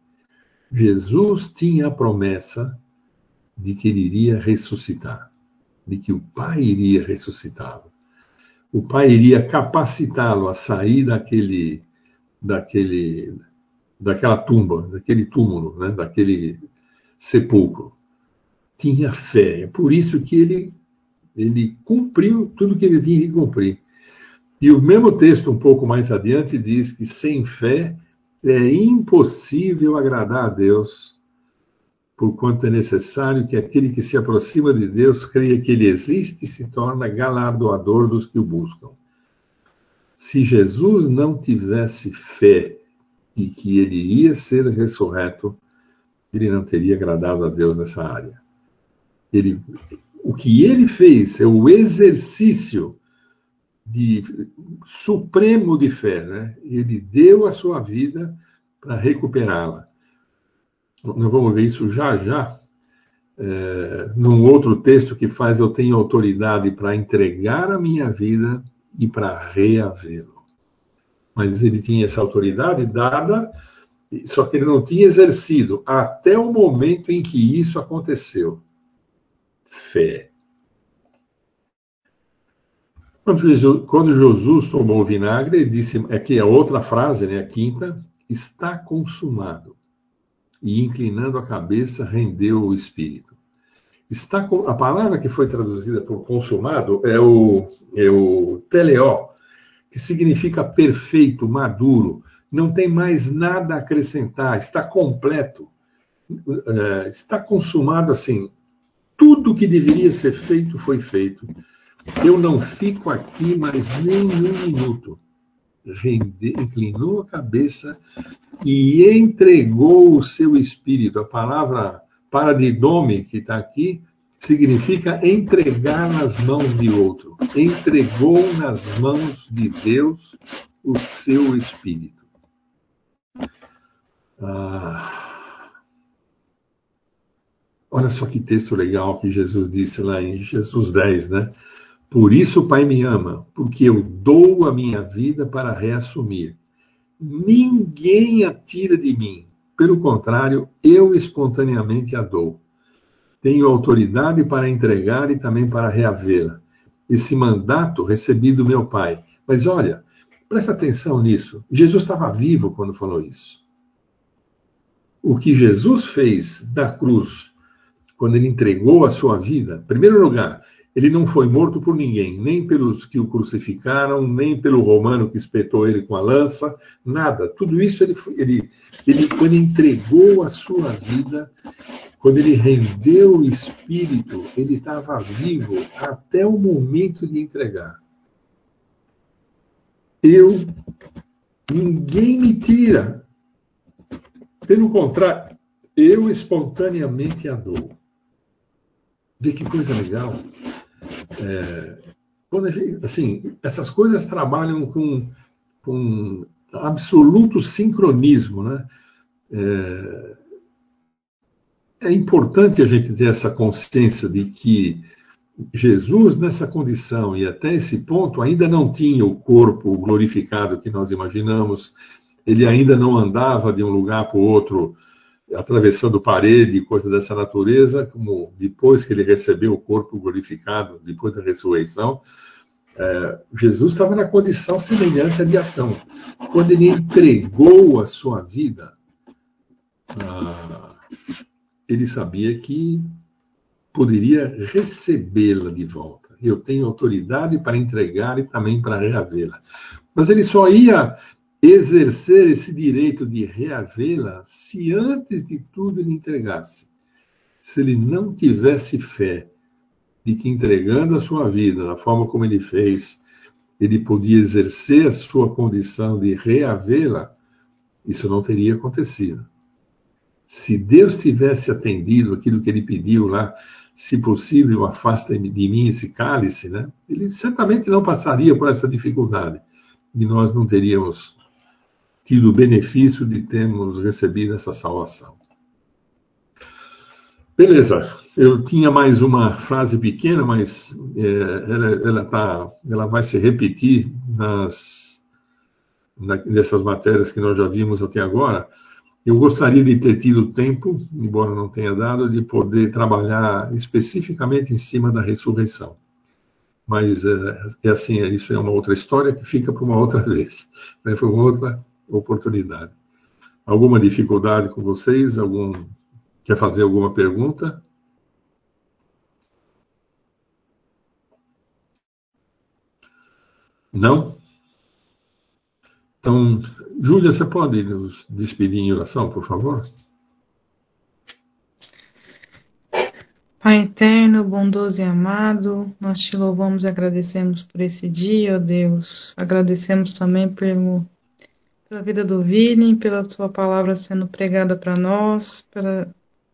Jesus tinha a promessa de que ele iria ressuscitar, de que o Pai iria ressuscitá-lo. O Pai iria capacitá-lo a sair daquele, daquele, daquela tumba, daquele túmulo, né, daquele sepulcro. Tinha fé. É por isso que ele, ele cumpriu tudo que ele tinha que cumprir. E o mesmo texto, um pouco mais adiante, diz que sem fé é impossível agradar a Deus, porquanto é necessário que aquele que se aproxima de Deus creia que ele existe e se torna galardoador dos que o buscam. Se Jesus não tivesse fé e que ele iria ser ressurreto, ele não teria agradado a Deus nessa área. Ele, o que ele fez é o exercício de supremo de fé, né? Ele deu a sua vida para recuperá-la. Nós vamos ver isso já já, é, num outro texto que faz eu tenho autoridade para entregar a minha vida e para reavê-lo. Mas ele tinha essa autoridade dada, só que ele não tinha exercido até o momento em que isso aconteceu. Fé. Quando Jesus, quando Jesus tomou o vinagre, ele disse, aqui é outra frase, né, a quinta, está consumado. E inclinando a cabeça, rendeu o espírito. Está, a palavra que foi traduzida por consumado é o, é o teleó, que significa perfeito, maduro, não tem mais nada a acrescentar, está completo, é, está consumado assim. Tudo que deveria ser feito foi feito. Eu não fico aqui mais nem um minuto. Inclinou a cabeça e entregou o seu espírito. A palavra paradidome, que está aqui, significa entregar nas mãos de outro. Entregou nas mãos de Deus o seu espírito. Ah, olha só que texto legal que Jesus disse lá em Jesus 10, né? Por isso o Pai me ama, porque eu dou a minha vida para reassumir. Ninguém a tira de mim. Pelo contrário, eu espontaneamente a dou. Tenho autoridade para entregar e também para reavê-la. Esse mandato recebi do meu Pai. Mas olha, presta atenção nisso. Jesus estava vivo quando falou isso. O que Jesus fez da cruz, quando ele entregou a sua vida, em primeiro lugar, ele não foi morto por ninguém, nem pelos que o crucificaram, nem pelo romano que espetou ele com a lança, nada. Tudo isso ele, ele, ele quando entregou a sua vida, quando ele rendeu o espírito, ele estava vivo até o momento de entregar. Eu, ninguém me tira. Pelo contrário, eu espontaneamente a dou. Vê que coisa legal. É, gente, assim, essas coisas trabalham com, com absoluto sincronismo, né? É, é importante a gente ter essa consciência de que Jesus, nessa condição e até esse ponto, ainda não tinha o corpo glorificado que nós imaginamos, ele ainda não andava de um lugar para o outro atravessando parede e coisas dessa natureza, como depois que ele recebeu o corpo glorificado, depois da ressurreição, é, Jesus estava na condição semelhante a de Adão. Quando ele entregou a sua vida, ah, ele sabia que poderia recebê-la de volta. Eu tenho autoridade para entregar e também para reavê-la. Mas ele só ia exercer esse direito de reavê-la se antes de tudo ele entregasse. Se ele não tivesse fé de que entregando a sua vida da forma como ele fez, ele podia exercer a sua condição de reavê-la, isso não teria acontecido. Se Deus tivesse atendido aquilo que ele pediu lá, se possível, afasta de mim esse cálice, né? Ele certamente não passaria por essa dificuldade e nós não teríamos tido o benefício de termos recebido essa salvação. Beleza. Eu tinha mais uma frase pequena, mas é, ela, ela, tá, ela vai se repetir nas, na, nessas matérias que nós já vimos até agora. Eu gostaria de ter tido tempo, embora não tenha dado, de poder trabalhar especificamente em cima da ressurreição. Mas é, é assim, isso é uma outra história que fica para uma outra vez, né? foi uma outra oportunidade. Alguma dificuldade com vocês? Algum quer fazer alguma pergunta? Não? Então, Júlia, você pode nos despedir em oração, por favor? Pai eterno, bondoso e amado, nós te louvamos e agradecemos por esse dia, ó Deus. Agradecemos também pelo, pela vida do Vini, pela tua palavra sendo pregada para nós, pela,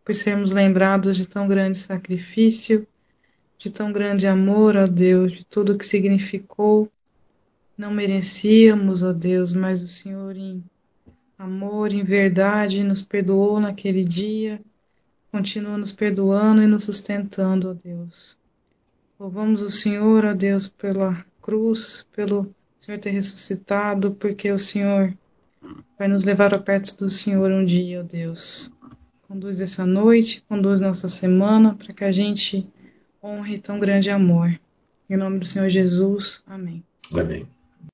por sermos lembrados de tão grande sacrifício, de tão grande amor, ó Deus, de tudo que significou não merecíamos, ó Deus, mas o Senhor, em amor, em verdade, nos perdoou naquele dia, continua nos perdoando e nos sustentando, ó Deus. Louvamos o Senhor, ó Deus, pela cruz, pelo Senhor ter ressuscitado, porque o Senhor vai nos levar a perto do Senhor um dia, ó Deus. Conduz essa noite, conduz nossa semana, para que a gente honre tão grande amor. Em nome do Senhor Jesus, amém. Amém.